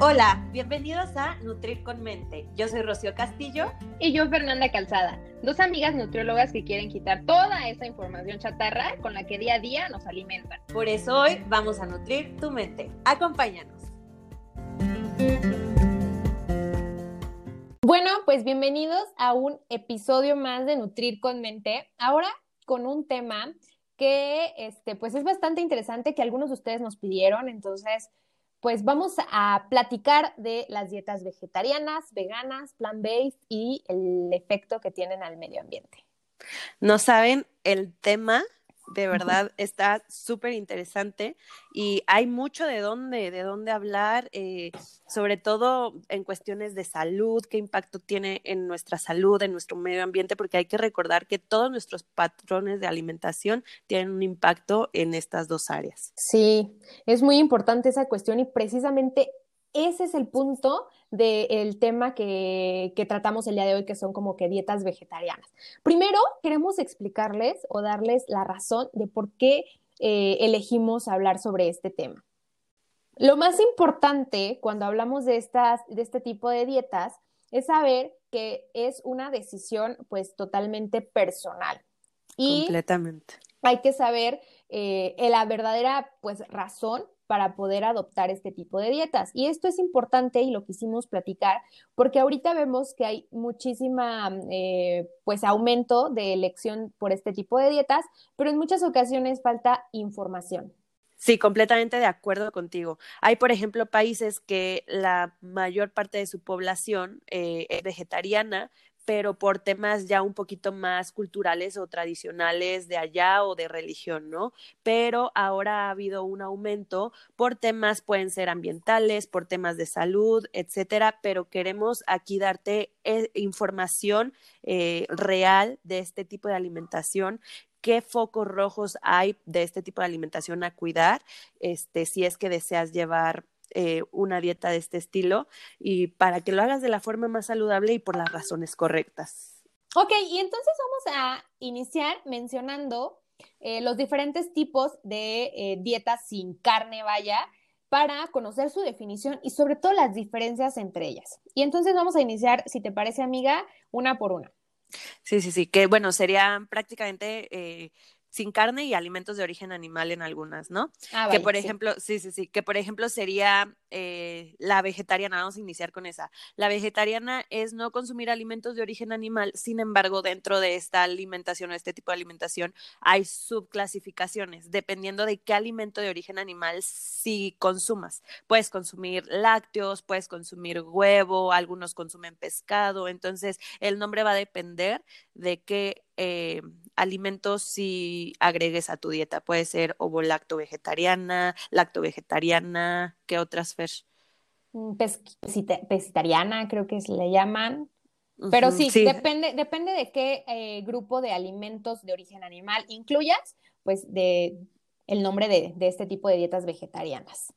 Hola, bienvenidos a Nutrir con Mente. Yo soy Rocío Castillo. Y yo Fernanda Calzada, dos amigas nutriólogas que quieren quitar toda esa información chatarra con la que día a día nos alimentan. Por eso hoy vamos a nutrir tu mente. Acompáñanos. Bueno, pues bienvenidos a un episodio más de Nutrir con Mente. Ahora con un tema que este, pues es bastante interesante que algunos de ustedes nos pidieron, entonces pues vamos a platicar de las dietas vegetarianas, veganas, plant-based y el efecto que tienen al medio ambiente. No saben el tema de verdad está súper interesante y hay mucho de dónde, de dónde hablar, eh, sobre todo en cuestiones de salud, qué impacto tiene en nuestra salud, en nuestro medio ambiente, porque hay que recordar que todos nuestros patrones de alimentación tienen un impacto en estas dos áreas. Sí, es muy importante esa cuestión y precisamente ese es el punto del tema que, tratamos el día de hoy, que son como que dietas vegetarianas. Primero, queremos explicarles o darles la razón de por qué eh, elegimos hablar sobre este tema. Lo más importante cuando hablamos de, estas, de este tipo de dietas es saber que es una decisión pues totalmente personal. Y Completamente. Hay que saber eh, la verdadera pues razón para poder adoptar este tipo de dietas. Y esto es importante y lo quisimos platicar porque ahorita vemos que hay muchísima, eh, pues, aumento de elección por este tipo de dietas, pero en muchas ocasiones falta información. Sí, completamente de acuerdo contigo. Hay, por ejemplo, países que la mayor parte de su población eh, es vegetariana, pero por temas ya un poquito más culturales o tradicionales de allá o de religión, ¿no? Pero ahora ha habido un aumento por temas, pueden ser ambientales, por temas de salud, etcétera, pero queremos aquí darte eh, información eh, real de este tipo de alimentación qué focos rojos hay de este tipo de alimentación a cuidar, este, si es que deseas llevar eh, una dieta de este estilo y para que lo hagas de la forma más saludable y por las razones correctas. Ok, y entonces vamos a iniciar mencionando eh, los diferentes tipos de eh, dietas sin carne, vaya, para conocer su definición y sobre todo las diferencias entre ellas. Y entonces vamos a iniciar, si te parece, amiga, una por una. Sí, sí, sí, que bueno, sería prácticamente sin carne y alimentos de origen animal en algunas, ¿no? Ah, que por ejemplo, sí, sí, sí, que por ejemplo sería eh, la vegetariana, vamos a iniciar con esa. La vegetariana es no consumir alimentos de origen animal, sin embargo, dentro de esta alimentación o este tipo de alimentación hay subclasificaciones, dependiendo de qué alimento de origen animal si consumas. Puedes consumir lácteos, puedes consumir huevo, algunos consumen pescado, entonces el nombre va a depender de qué eh, alimentos si agregues a tu dieta. Puede ser ovo lacto vegetariana, lacto vegetariana, ¿qué otras, Fer? Mm, pescitariana, creo que le llaman. Pero sí, Depende, depende de qué eh, grupo de alimentos de origen animal incluyas, pues de el nombre de, este tipo de dietas vegetarianas.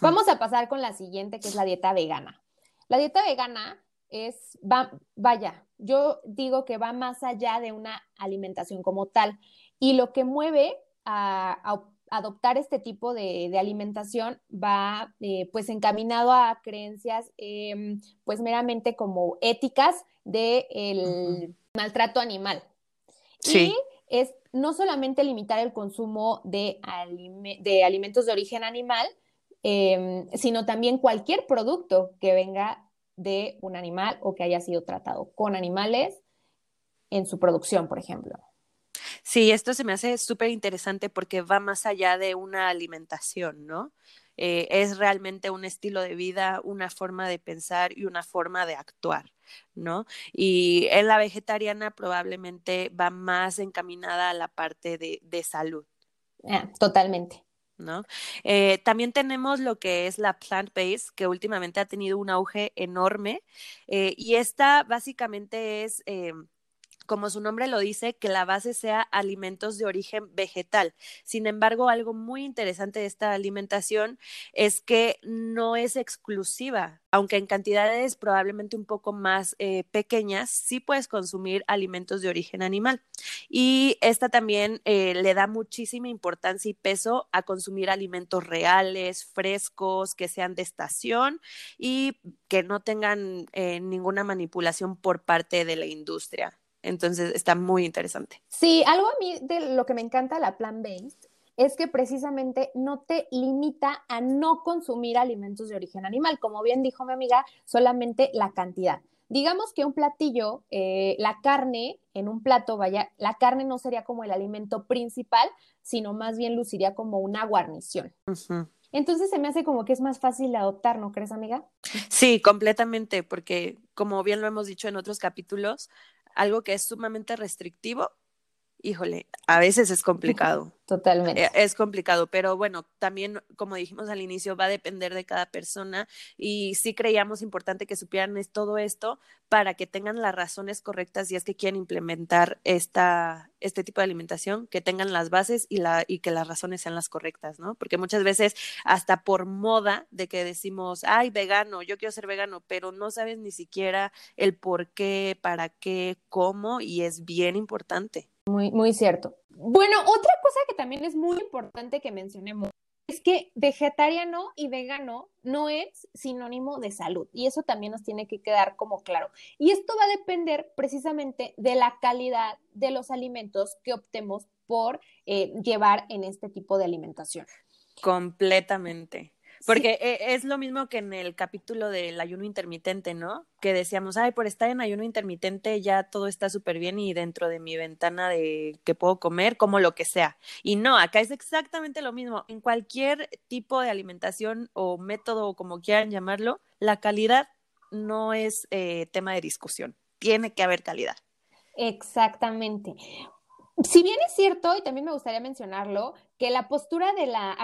Vamos a pasar con la siguiente, que es la dieta vegana. La dieta vegana es, va, vaya, yo digo que va más allá de una alimentación como tal. Y lo que mueve a, adoptar este tipo de, alimentación va eh, pues encaminado a creencias em, pues meramente como éticas del de maltrato animal. Sí. Y es no solamente limitar el consumo de, de alimentos de origen animal, em, sino también cualquier producto que venga de un animal o que haya sido tratado con animales en su producción, por ejemplo. Sí, esto se me hace súper interesante porque va más allá de una alimentación, ¿no? Eh, es realmente un estilo de vida, una forma de pensar y una forma de actuar, ¿no? Y en la vegetariana probablemente va más encaminada a la parte de, salud. Ah, totalmente. ¿No? Eh, también tenemos lo que es la plant-based, que últimamente ha tenido un auge enorme, eh, y esta básicamente es... Eh, como su nombre lo dice, que la base sea alimentos de origen vegetal. Sin embargo, algo muy interesante de esta alimentación es que no es exclusiva, aunque en cantidades probablemente un poco más eh, pequeñas, sí puedes consumir alimentos de origen animal. Y esta también eh, le da muchísima importancia y peso a consumir alimentos reales, frescos, que sean de estación y que no tengan eh, ninguna manipulación por parte de la industria. Entonces está muy interesante. Sí, algo a mí de lo que me encanta la plant-based es que precisamente no te limita a no consumir alimentos de origen animal. Como bien dijo mi amiga, solamente la cantidad. Digamos que un platillo, eh, la carne en un plato, vaya, la carne no sería como el alimento principal, sino más bien luciría como una guarnición. Entonces se me hace como que es más fácil adoptar, ¿no crees, amiga? Sí, completamente, porque como bien lo hemos dicho en otros capítulos, algo que es sumamente restrictivo, híjole, a veces es complicado. Totalmente. Eh, es complicado, pero bueno, también, como dijimos al inicio, va a depender de cada persona y sí creíamos importante que supieran todo esto para que tengan las razones correctas si es que quieren implementar esta, este tipo de alimentación, que tengan las bases y, la, y que las razones sean las correctas, ¿no? Porque muchas veces, hasta por moda de que decimos, ay, vegano, yo quiero ser vegano, pero no sabes ni siquiera el por qué, para qué, cómo, y es bien importante. Muy, muy cierto. Bueno, otra cosa que también es muy importante que mencionemos es que vegetariano y vegano no es sinónimo de salud y eso también nos tiene que quedar como claro. Y esto va a depender precisamente de la calidad de los alimentos que optemos por eh, llevar en este tipo de alimentación. Completamente. Porque e, es lo mismo que en el capítulo del ayuno intermitente, ¿no? Que decíamos, ay, por estar en ayuno intermitente ya todo está súper bien y dentro de mi ventana de que puedo comer, como lo que sea. Y no, acá es exactamente lo mismo. En cualquier tipo de alimentación o método, o como quieran llamarlo, la calidad no es eh, tema de discusión. Tiene que haber calidad. Exactamente. Si bien es cierto, y también me gustaría mencionarlo, que la postura de la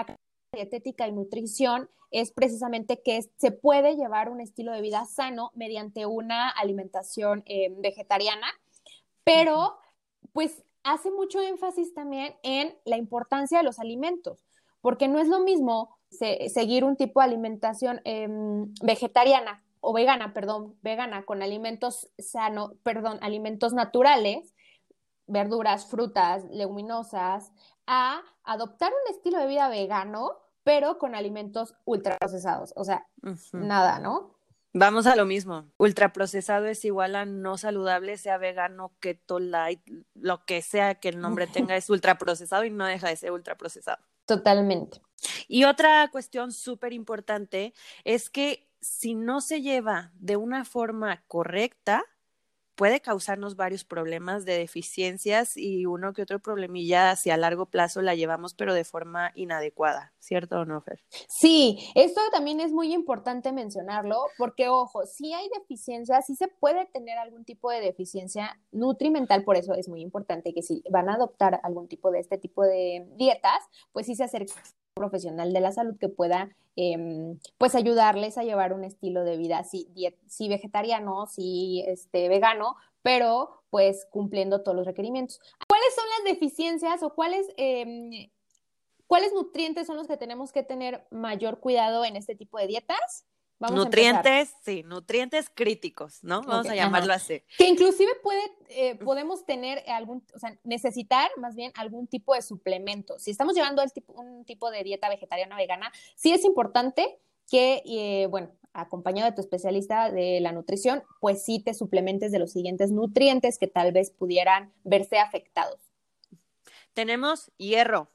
dietética y nutrición es precisamente que se puede llevar un estilo de vida sano mediante una alimentación eh, vegetariana, pero pues hace mucho énfasis también en la importancia de los alimentos, porque no es lo mismo seguir un tipo de alimentación em, vegetariana o vegana, perdón, vegana con alimentos sano, perdón, alimentos naturales, verduras, frutas, leguminosas, a adoptar un estilo de vida vegano pero con alimentos ultraprocesados, o sea, nada, ¿no? Vamos a lo mismo. Ultraprocesado es igual a no saludable, sea vegano, keto, light, lo que sea que el nombre tenga es ultraprocesado y no deja de ser ultraprocesado. Totalmente. Y otra cuestión súper importante es que si no se lleva de una forma correcta, puede causarnos varios problemas de deficiencias y uno que otro problemilla hacia largo plazo la llevamos pero de forma inadecuada, ¿cierto o no, Fer? Sí, esto también es muy importante mencionarlo porque, ojo, si hay deficiencias, si se puede tener algún tipo de deficiencia nutrimental, por eso es muy importante que si van a adoptar algún tipo de este tipo de dietas, pues sí se acerquen profesional de la salud que pueda em, pues ayudarles a llevar un estilo de vida sí, sí vegetariano, sí este, vegano, pero pues cumpliendo todos los requerimientos. ¿Cuáles son las deficiencias o cuáles, em, cuáles nutrientes son los que tenemos que tener mayor cuidado en este tipo de dietas? Nutrientes, sí, nutrientes críticos, ¿no? Vamos a llamarlo así. Que inclusive puede, eh, podemos tener algún, o sea, necesitar más bien algún tipo de suplemento. Si estamos llevando un tipo de dieta vegetariana vegana, sí es importante que, eh, bueno, acompañado de tu especialista de la nutrición, pues sí te suplementes de los siguientes nutrientes que tal vez pudieran verse afectados. Tenemos hierro,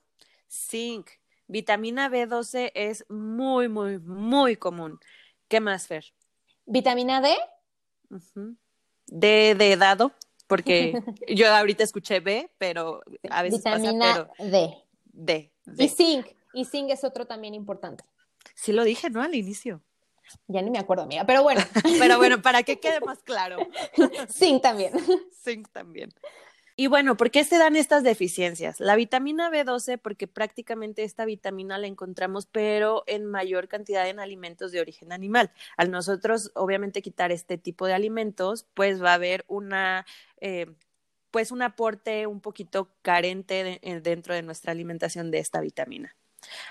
zinc, vitamina B12 es muy, muy, muy común. ¿Qué más, Fer? Vitamina D. D de dado, porque yo ahorita escuché B, pero a veces Vitamina pasa, pero D. D. Y zinc. Y zinc es otro también importante. Sí lo dije, ¿no? Al inicio. Ya ni me acuerdo, amiga, pero bueno. pero bueno, para que quede más claro. zinc también. Zinc también. Y bueno, ¿por qué se dan estas deficiencias? La vitamina B12, porque prácticamente esta vitamina la encontramos, pero en mayor cantidad en alimentos de origen animal. Al nosotros, obviamente, quitar este tipo de alimentos, pues va a haber una... Eh, pues un aporte un poquito carente eh, dentro de nuestra alimentación de esta vitamina.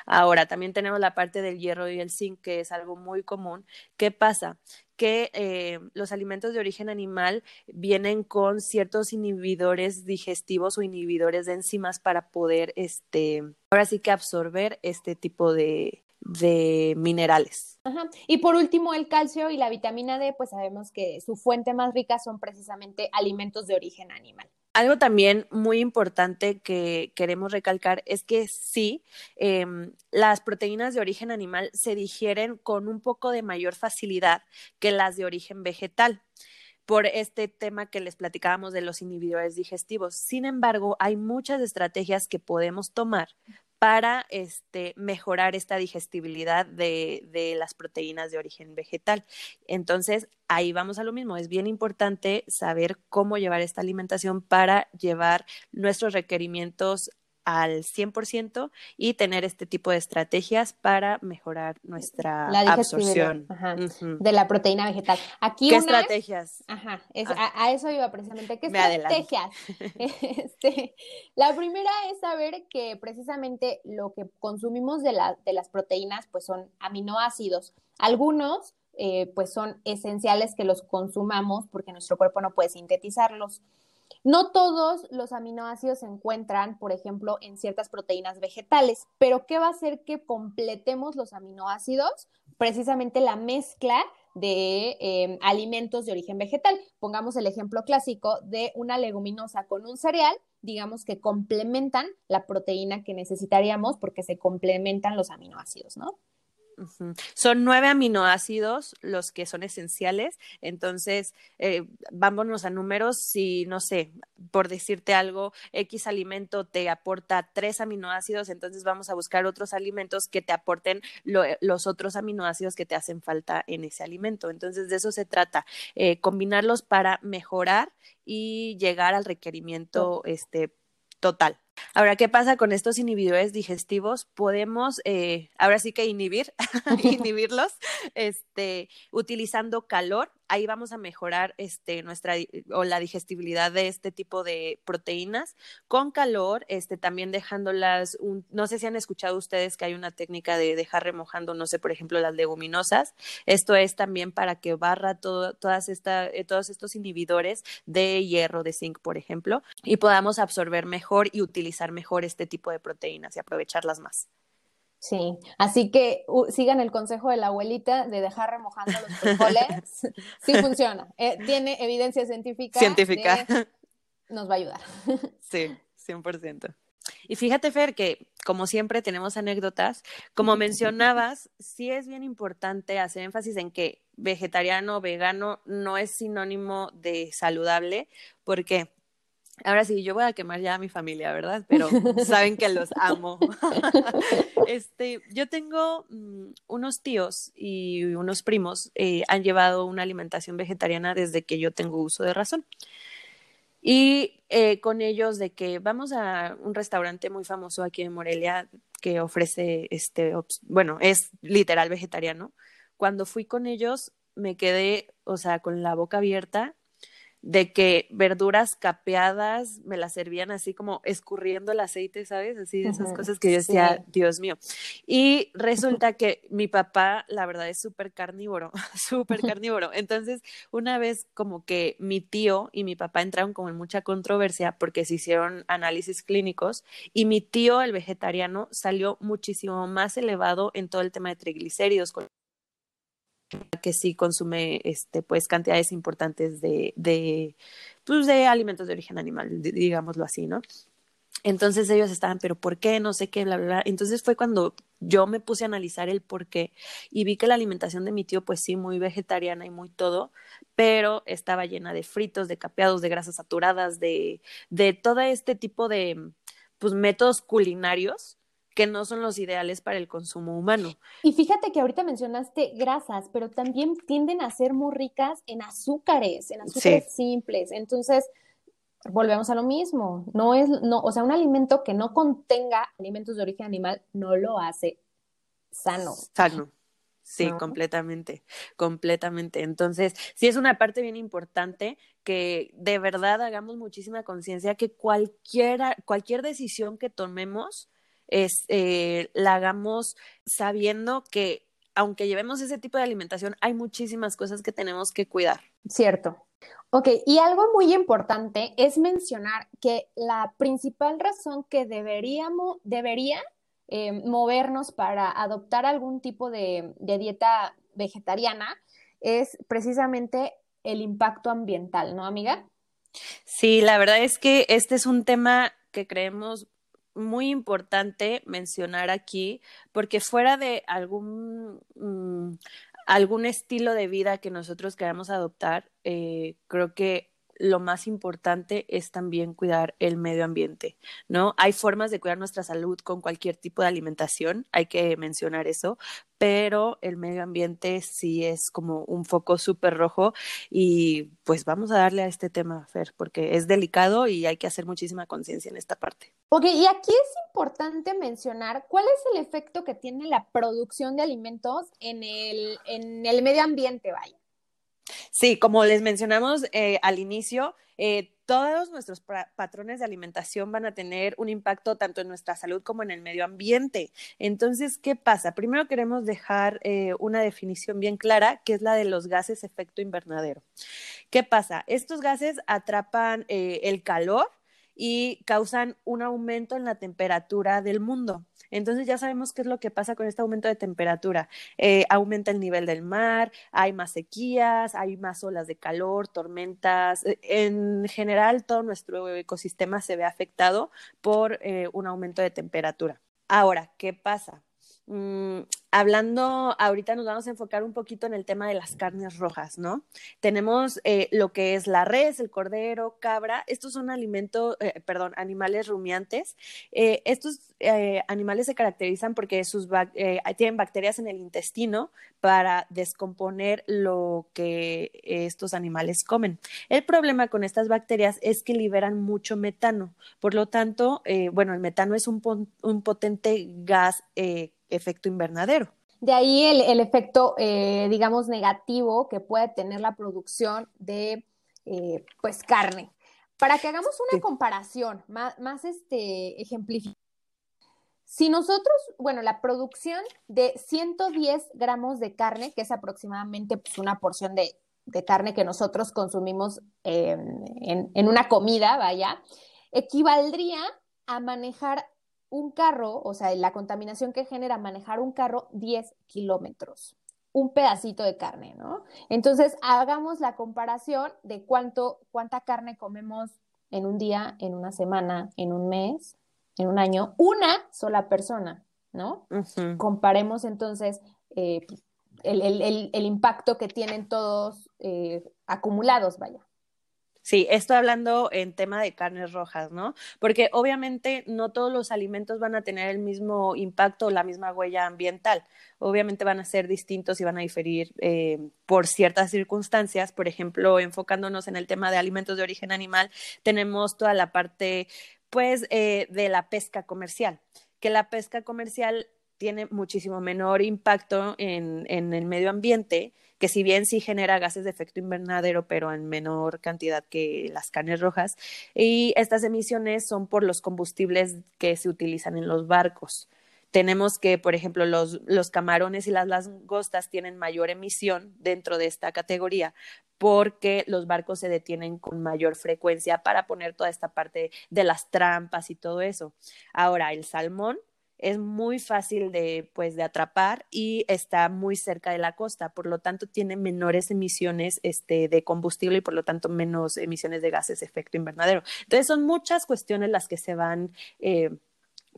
Ahora, también tenemos la parte del hierro y el zinc, que es algo muy común. ¿Qué pasa? que eh, los alimentos de origen animal vienen con ciertos inhibidores digestivos o inhibidores de enzimas para poder, este, ahora sí que absorber este tipo de, de minerales. Ajá. Y por último, el calcio y la vitamina D, pues sabemos que su fuente más rica son precisamente alimentos de origen animal. Algo también muy importante que queremos recalcar es que sí, em, las proteínas de origen animal se digieren con un poco de mayor facilidad que las de origen vegetal por este tema que les platicábamos de los inhibidores digestivos. Sin embargo, hay muchas estrategias que podemos tomar para este, mejorar esta digestibilidad de, de, las proteínas de origen vegetal. Entonces, ahí vamos a lo mismo. Es bien importante saber cómo llevar esta alimentación para llevar nuestros requerimientos al 100% y tener este tipo de estrategias para mejorar nuestra absorción de la proteína vegetal. Aquí ¿Qué estrategias? Ajá, ah. a, eso iba precisamente. ¿Qué estrategias? este, la primera es saber que precisamente lo que consumimos de, la, de las proteínas pues son aminoácidos. Algunos eh, pues son esenciales que los consumamos porque nuestro cuerpo no puede sintetizarlos. No todos los aminoácidos se encuentran, por ejemplo, en ciertas proteínas vegetales, pero ¿qué va a hacer que completemos los aminoácidos? Precisamente la mezcla de em, alimentos de origen vegetal. Pongamos el ejemplo clásico de una leguminosa con un cereal, digamos que complementan la proteína que necesitaríamos porque se complementan los aminoácidos, ¿no? Son nueve aminoácidos los que son esenciales, entonces eh, vámonos a números, si no sé, por decirte algo, X alimento te aporta tres aminoácidos, entonces vamos a buscar otros alimentos que te aporten los otros aminoácidos que te hacen falta en ese alimento. Entonces de eso se trata, eh, combinarlos para mejorar y llegar al requerimiento este, total. Ahora, ¿qué pasa con estos inhibidores digestivos? Podemos, eh, ahora sí que inhibir, inhibirlos, este, utilizando calor. Ahí vamos a mejorar este, nuestra o la digestibilidad de este tipo de proteínas con calor, este, también dejándolas, no sé si han escuchado ustedes que hay una técnica de dejar remojando, no sé, por ejemplo, las leguminosas. Esto es también para que barra todas eh, todos estos inhibidores de hierro, de zinc, por ejemplo, y podamos absorber mejor y utilizar mejor este tipo de proteínas y aprovecharlas más. Sí, así que sigan el consejo de la abuelita de dejar remojando los frijoles. sí funciona. Eh, tiene evidencia científica. Científica. nos va a ayudar. sí, 100%. Y fíjate, Fer, que como siempre tenemos anécdotas. Como mencionabas, sí es bien importante hacer énfasis en que vegetariano, vegano no es sinónimo de saludable, porque Ahora sí, yo voy a quemar ya a mi familia, ¿verdad? Pero saben que los amo. este, yo tengo mm, unos tíos y unos primos eh, han llevado una alimentación vegetariana desde que yo tengo uso de razón. Y eh, con ellos de que vamos a un restaurante muy famoso aquí en Morelia que ofrece, este, bueno, es literal vegetariano. Cuando fui con ellos me quedé, o sea, con la boca abierta de que verduras capeadas me las servían así como escurriendo el aceite, ¿sabes? Así de esas cosas que yo decía, Dios mío. Y resulta que mi papá, la verdad, es súper carnívoro, súper carnívoro. Entonces, una vez como que mi tío y mi papá entraron como en mucha controversia porque se hicieron análisis clínicos y mi tío, el vegetariano, salió muchísimo más elevado en todo el tema de triglicéridos, que sí consume este pues cantidades importantes de, de, pues, de alimentos de origen animal, digámoslo así, ¿no? Entonces ellos estaban, pero ¿por qué? No sé qué, bla, bla, bla. Entonces fue cuando yo me puse a analizar el por qué y vi que la alimentación de mi tío, pues sí, muy vegetariana y muy todo, pero estaba llena de fritos, de capeados, de grasas saturadas, de, de todo este tipo de, pues, métodos culinarios que no son los ideales para el consumo humano. Y fíjate que ahorita mencionaste grasas, pero también tienden a ser muy ricas en azúcares, en azúcares simples. Entonces, volvemos a lo mismo. No es, no, o sea, un alimento que no contenga alimentos de origen animal no lo hace sano. Sano. Sí, completamente, completamente. Entonces, sí es una parte bien importante que de verdad hagamos muchísima conciencia que cualquiera, cualquier decisión que tomemos, es, eh, la hagamos sabiendo que aunque llevemos ese tipo de alimentación, hay muchísimas cosas que tenemos que cuidar. Cierto. Ok, y algo muy importante es mencionar que la principal razón que deberíamos, debería eh, movernos para adoptar algún tipo de, dieta vegetariana es precisamente el impacto ambiental, ¿no, amiga? Sí, la verdad es que este es un tema que creemos muy importante mencionar aquí, porque fuera de algún, mm, algún estilo de vida que nosotros queramos adoptar, eh, creo que lo más importante es también cuidar el medio ambiente, ¿no? Hay formas de cuidar nuestra salud con cualquier tipo de alimentación, hay que mencionar eso, pero el medio ambiente sí es como un foco súper rojo y pues vamos a darle a este tema, Fer, porque es delicado y hay que hacer muchísima conciencia en esta parte. Ok, y aquí es importante mencionar cuál es el efecto que tiene la producción de alimentos en el, en el medio ambiente, vaya. Sí, como les mencionamos eh, al inicio, eh, todos nuestros patrones de alimentación van a tener un impacto tanto en nuestra salud como en el medio ambiente. Entonces, ¿qué pasa? Primero queremos dejar eh, una definición bien clara, que es la de los gases efecto invernadero. ¿Qué pasa? Estos gases atrapan el calor y causan un aumento en la temperatura del mundo. Entonces ya sabemos qué es lo que pasa con este aumento de temperatura. Eh, aumenta el nivel del mar, hay más sequías, hay más olas de calor, tormentas. Eh, en general, todo nuestro ecosistema se ve afectado por eh, un aumento de temperatura. Ahora, ¿qué pasa? Mm, hablando, ahorita nos vamos a enfocar un poquito en el tema de las carnes rojas, ¿no? Tenemos eh, lo que es la res, el cordero, cabra. Estos son alimentos, eh, perdón, animales rumiantes. Eh, estos animales se caracterizan porque sus tienen bacterias en el intestino para descomponer lo que estos animales comen. El problema con estas bacterias es que liberan mucho metano. Por lo tanto, bueno, el metano es un, un potente gas efecto invernadero. De ahí el, efecto, eh, digamos, negativo que puede tener la producción de, eh, pues, carne. Para que hagamos una comparación más, más este, ejemplificada. Si nosotros, bueno, la producción de 110 gramos de carne, que es aproximadamente pues, una porción de, carne que nosotros consumimos en, en, una comida, vaya, equivaldría a manejar un carro, o sea, la contaminación que genera manejar un carro 10 kilómetros, un pedacito de carne, ¿no? Entonces, hagamos la comparación de cuánto, cuánta carne comemos en un día, en una semana, en un mes, en un año, una sola persona, ¿no? Comparemos entonces eh, el, impacto que tienen todos eh, acumulados, vaya. Sí, estoy hablando en tema de carnes rojas, ¿no? Porque obviamente no todos los alimentos van a tener el mismo impacto o la misma huella ambiental. Obviamente van a ser distintos y van a diferir eh, por ciertas circunstancias. Por ejemplo, enfocándonos en el tema de alimentos de origen animal, tenemos toda la parte, pues, eh, de la pesca comercial, que la pesca comercial tiene muchísimo menor impacto en, en el medio ambiente que si bien sí genera gases de efecto invernadero, pero en menor cantidad que las carnes rojas, y estas emisiones son por los combustibles que se utilizan en los barcos. Tenemos que, por ejemplo, los, los camarones y las langostas tienen mayor emisión dentro de esta categoría porque los barcos se detienen con mayor frecuencia para poner toda esta parte de las trampas y todo eso. Ahora, el salmón es muy fácil de, pues, de atrapar y está muy cerca de la costa, por lo tanto tiene menores emisiones este, de combustible y por lo tanto menos emisiones de gases de efecto invernadero. Entonces son muchas cuestiones las que se van, eh,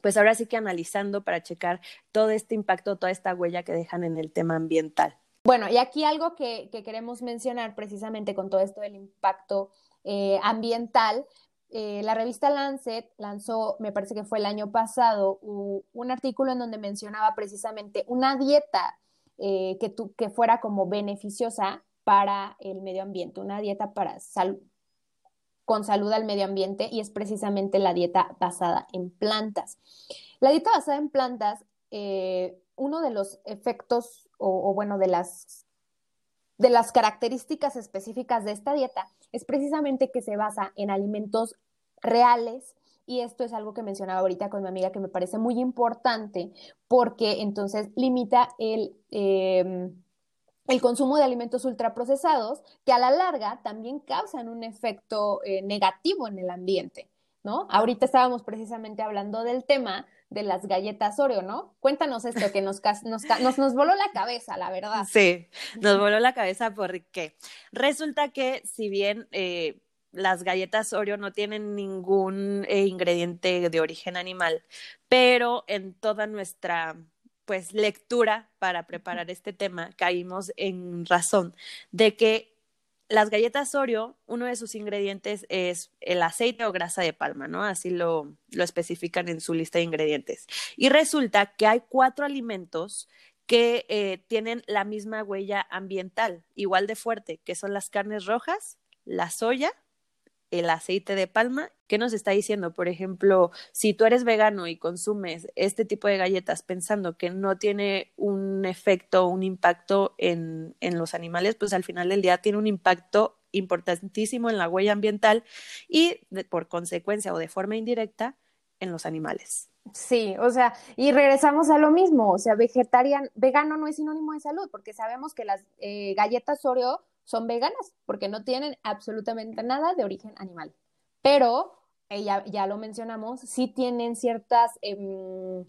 pues ahora sí que analizando para checar todo este impacto, toda esta huella que dejan en el tema ambiental. Bueno, y aquí algo que, queremos mencionar precisamente con todo esto del impacto eh, ambiental, eh, la revista Lancet lanzó, me parece que fue el año pasado, un artículo en donde mencionaba precisamente una dieta eh, que, que fuera como beneficiosa para el medio ambiente, una dieta para con salud al medio ambiente y es precisamente la dieta basada en plantas. La dieta basada en plantas, eh, uno de los efectos o, bueno, de las, de las características específicas de esta dieta es precisamente que se basa en alimentos reales y esto es algo que mencionaba ahorita con mi amiga que me parece muy importante porque entonces limita el, em, el consumo de alimentos ultraprocesados que a la larga también causan un efecto eh, negativo en el ambiente, ¿no? Ahorita estábamos precisamente hablando del tema de las galletas Oreo, ¿no? Cuéntanos esto que nos, nos, nos, voló la cabeza, la verdad. Sí, nos voló la cabeza porque resulta que si bien eh, las galletas Oreo no tienen ningún eh, ingrediente de origen animal, pero en toda nuestra pues lectura para preparar este tema caímos en razón de que las galletas Oreo, uno de sus ingredientes es el aceite o grasa de palma, ¿no? Así lo, lo especifican en su lista de ingredientes. Y resulta que hay cuatro alimentos que eh, tienen la misma huella ambiental, igual de fuerte, que son las carnes rojas, la soya, el aceite de palma. ¿Qué nos está diciendo? Por ejemplo, si tú eres vegano y consumes este tipo de galletas pensando que no tiene un efecto, un impacto en, en los animales, pues al final del día tiene un impacto importantísimo en la huella ambiental y por consecuencia o de forma indirecta en los animales. Sí, o sea, y regresamos a lo mismo, o sea, vegetarian, vegano no es sinónimo de salud, porque sabemos que las eh, galletas Oreo son veganas porque no tienen absolutamente nada de origen animal. Pero, eh, ya, lo mencionamos, sí tienen ciertos em,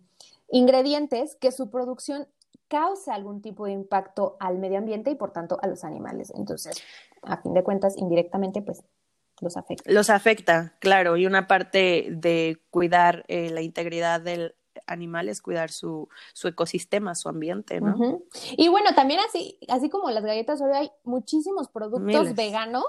ingredientes que su producción causa algún tipo de impacto al medio ambiente y por tanto a los animales. Entonces, a fin de cuentas, indirectamente, pues los afecta. Los afecta, claro, y una parte de cuidar eh, la integridad del animales, cuidar su, su ecosistema, su ambiente, ¿no? Y bueno, también así, así como las galletas hoy hay muchísimos productos veganos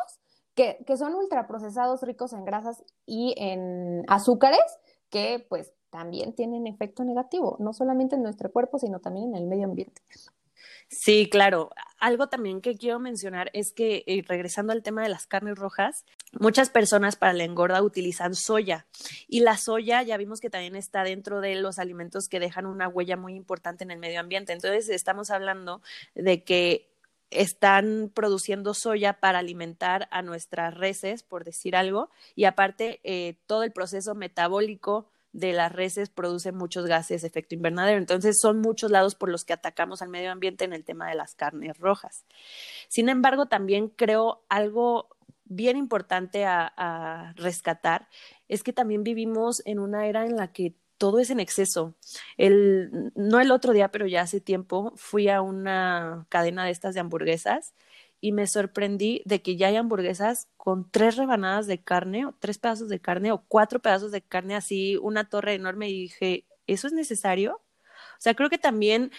que, que son ultraprocesados, ricos en grasas y en azúcares, que pues también tienen efecto negativo, no solamente en nuestro cuerpo, sino también en el medio ambiente. Sí, claro. Algo también que quiero mencionar es que, eh, regresando al tema de las carnes rojas, muchas personas para la engorda utilizan soya y la soya ya vimos que también está dentro de los alimentos que dejan una huella muy importante en el medio ambiente. Entonces, estamos hablando de que están produciendo soya para alimentar a nuestras reses, por decir algo, y aparte eh, todo el proceso metabólico de las reses produce muchos gases de efecto invernadero. Entonces son muchos lados por los que atacamos al medio ambiente en el tema de las carnes rojas. Sin embargo, también creo algo bien importante a, rescatar es que también vivimos en una era en la que todo es en exceso. El, no el otro día, pero ya hace tiempo, fui a una cadena de estas de hamburguesas y me sorprendí de que ya hay hamburguesas con tres rebanadas de carne o tres pedazos de carne o cuatro pedazos de carne así, una torre enorme y dije, ¿eso es necesario? O sea, creo que también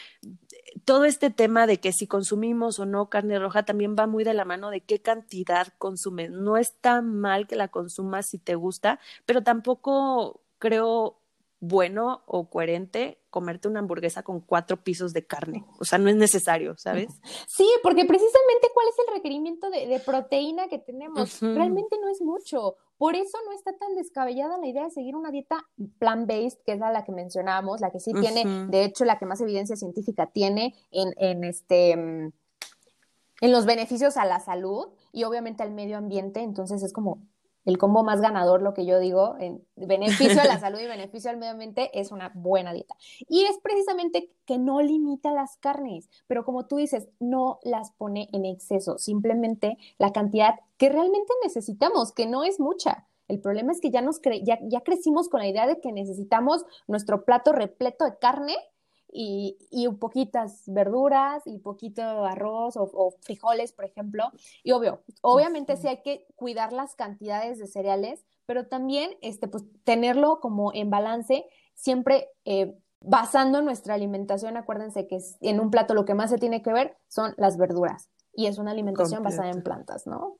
todo este tema de que si consumimos o no carne roja también va muy de la mano de qué cantidad consumes. No está mal que la consumas si te gusta, pero tampoco creo bueno o coherente comerte una hamburguesa con cuatro pisos de carne. O sea, no es necesario, ¿sabes? Sí, porque precisamente cuál es el requerimiento de, proteína que tenemos. Realmente no es mucho. Por eso no está tan descabellada la idea de seguir una dieta plant-based, que es la, que mencionábamos, la que sí tiene, de hecho, la que más evidencia científica tiene en, en este en los beneficios a la salud y obviamente al medio ambiente. Entonces es como el combo más ganador, lo que yo digo, en beneficio a la salud y beneficio al medio ambiente, es una buena dieta. Y es precisamente que no limita las carnes, pero como tú dices, no las pone en exceso, simplemente la cantidad que realmente necesitamos, que no es mucha. El problema es que ya, nos ya, ya crecimos con la idea de que necesitamos nuestro plato repleto de carne y, y poquitas verduras y poquito arroz o, frijoles, por ejemplo. Y obvio, obviamente sí hay que cuidar las cantidades de cereales, pero también este, pues, tenerlo como en balance, siempre eh, basando nuestra alimentación. Acuérdense que en un plato lo que más se tiene que ver son las verduras y es una alimentación basada en plantas, ¿no?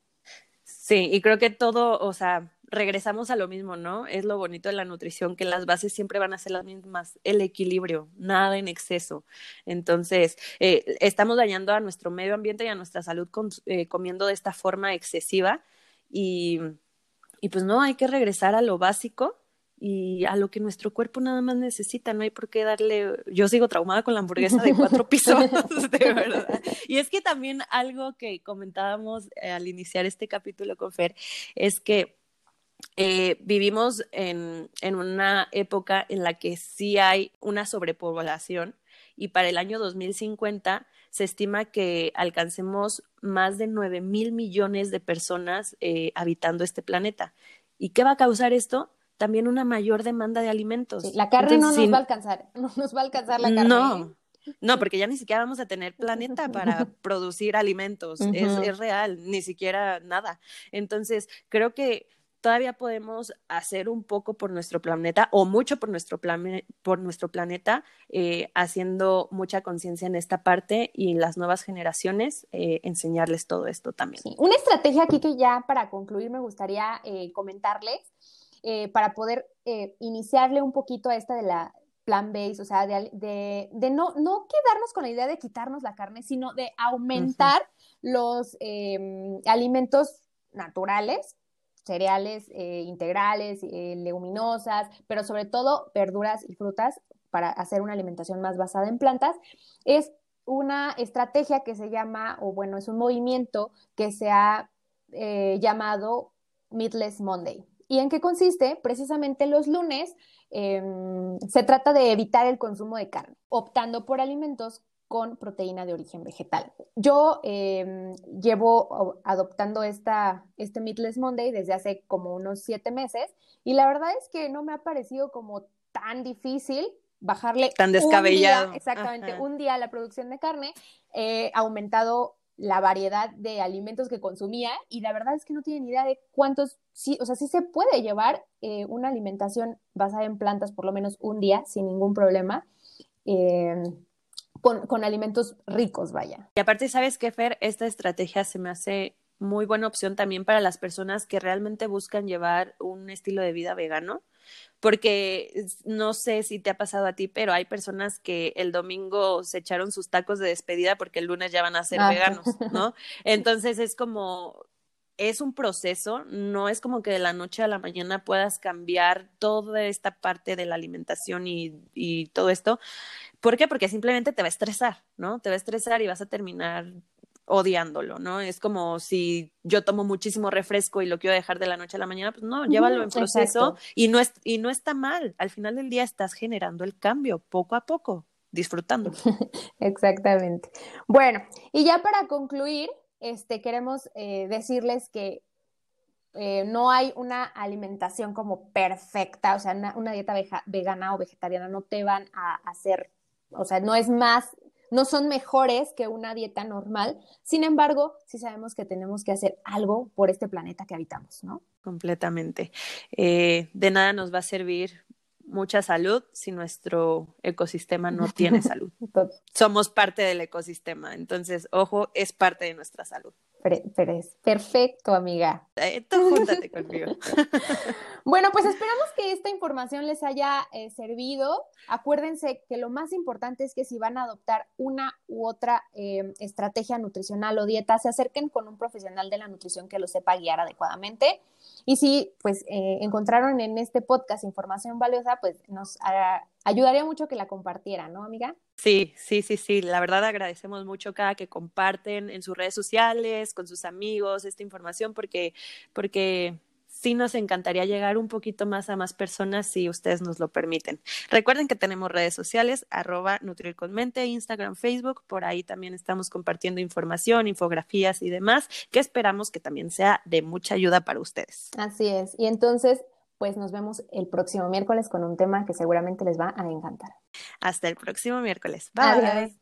Sí, y creo que todo, o sea, regresamos a lo mismo, ¿no? Es lo bonito de la nutrición, que las bases siempre van a ser las mismas, el equilibrio, nada en exceso. Entonces, eh, estamos dañando a nuestro medio ambiente y a nuestra salud eh, comiendo de esta forma excesiva y, y pues no, hay que regresar a lo básico y a lo que nuestro cuerpo nada más necesita, no hay por qué darle, yo sigo traumada con la hamburguesa de cuatro pisos, de verdad. Y es que también algo que comentábamos eh, al iniciar este capítulo con Fer es que eh, vivimos en, en, una época en la que sí hay una sobrepoblación y para el año 2050 se estima que alcancemos más de 9 mil millones de personas eh, habitando este planeta. ¿Y qué va a causar esto? también una mayor demanda de alimentos. la carne no nos va a alcanzar, no nos va a alcanzar la carne. No, no, porque ya ni siquiera vamos a tener planeta para producir alimentos, es, es real, ni siquiera nada. Entonces, creo que todavía podemos hacer un poco por nuestro planeta o mucho por nuestro, por nuestro planeta, eh, haciendo mucha conciencia en esta parte y las nuevas generaciones eh, enseñarles todo esto también. Una estrategia aquí que ya para concluir me gustaría comentarles eh, para poder eh, iniciarle un poquito a esta de la plan base, o sea, de, de, no, no, quedarnos con la idea de quitarnos la carne, sino de aumentar los em, alimentos naturales, cereales eh, integrales, leguminosas, pero sobre todo verduras y frutas para hacer una alimentación más basada en plantas, es una estrategia que se llama, o bueno, es un movimiento que se ha llamado Meatless Monday. ¿Y en qué consiste? Precisamente los lunes em, se trata de evitar el consumo de carne, optando por alimentos con proteína de origen vegetal. Yo em, llevo adoptando esta, este Meatless Monday desde hace como unos siete meses y la verdad es que no me ha parecido como tan difícil bajarle tan descabellado. exactamente, un día la producción de carne. He aumentado la variedad de alimentos que consumía y la verdad es que no tienen idea de cuántos, sí, o sea, sí se puede llevar eh, una alimentación basada en plantas por lo menos un día sin ningún problema. Eh, con, con, alimentos ricos, vaya. Y aparte, ¿sabes qué, Fer? Esta estrategia se me hace muy buena opción también para las personas que realmente buscan llevar un estilo de vida vegano porque no sé si te ha pasado a ti, pero hay personas que el domingo se echaron sus tacos de despedida porque el lunes ya van a ser ah. veganos, ¿no? Entonces es como, es un proceso, no es como que de la noche a la mañana puedas cambiar toda esta parte de la alimentación y, y todo esto. ¿Por qué? Porque simplemente te va a estresar, ¿no? Te va a estresar y vas a terminar odiándolo, ¿no? Es como si yo tomo muchísimo refresco y lo quiero dejar de la noche a la mañana, pues no, llévalo en proceso y no, es, y no está mal. Al final del día estás generando el cambio poco a poco, disfrutando. Exactamente. Bueno, y ya para concluir, este, queremos eh, decirles que eh, no hay una alimentación como perfecta, o sea, una, dieta vegana o vegetariana no te van a hacer, o sea, no es más no son mejores que una dieta normal. Sin embargo, sí sabemos que tenemos que hacer algo por este planeta que habitamos, ¿no? Completamente. Eh, de nada nos va a servir mucha salud si nuestro ecosistema no tiene salud. Somos parte del ecosistema, entonces, ojo, es parte de nuestra salud. Pérez. Perfecto, amiga. Eh, tú júntate conmigo. bueno, pues esperamos que esta información les haya eh, servido. Acuérdense que lo más importante es que si van a adoptar una u otra em, estrategia nutricional o dieta, se acerquen con un profesional de la nutrición que lo sepa guiar adecuadamente. Y si pues eh, encontraron en este podcast información valiosa, pues nos ayudaría mucho que la compartieran, ¿no, amiga? Sí, sí, sí, sí. La verdad agradecemos mucho cada que comparten en sus redes sociales, con sus amigos, esta información, porque, porque sí nos encantaría llegar un poquito más a más personas si ustedes nos lo permiten. Recuerden que tenemos redes sociales, arroba Nutrir con Mente, Instagram, Facebook, por ahí también estamos compartiendo información, infografías y demás, que esperamos que también sea de mucha ayuda para ustedes. Así es. Y entonces, pues nos vemos el próximo miércoles con un tema que seguramente les va a encantar. Hasta el próximo miércoles. Bye.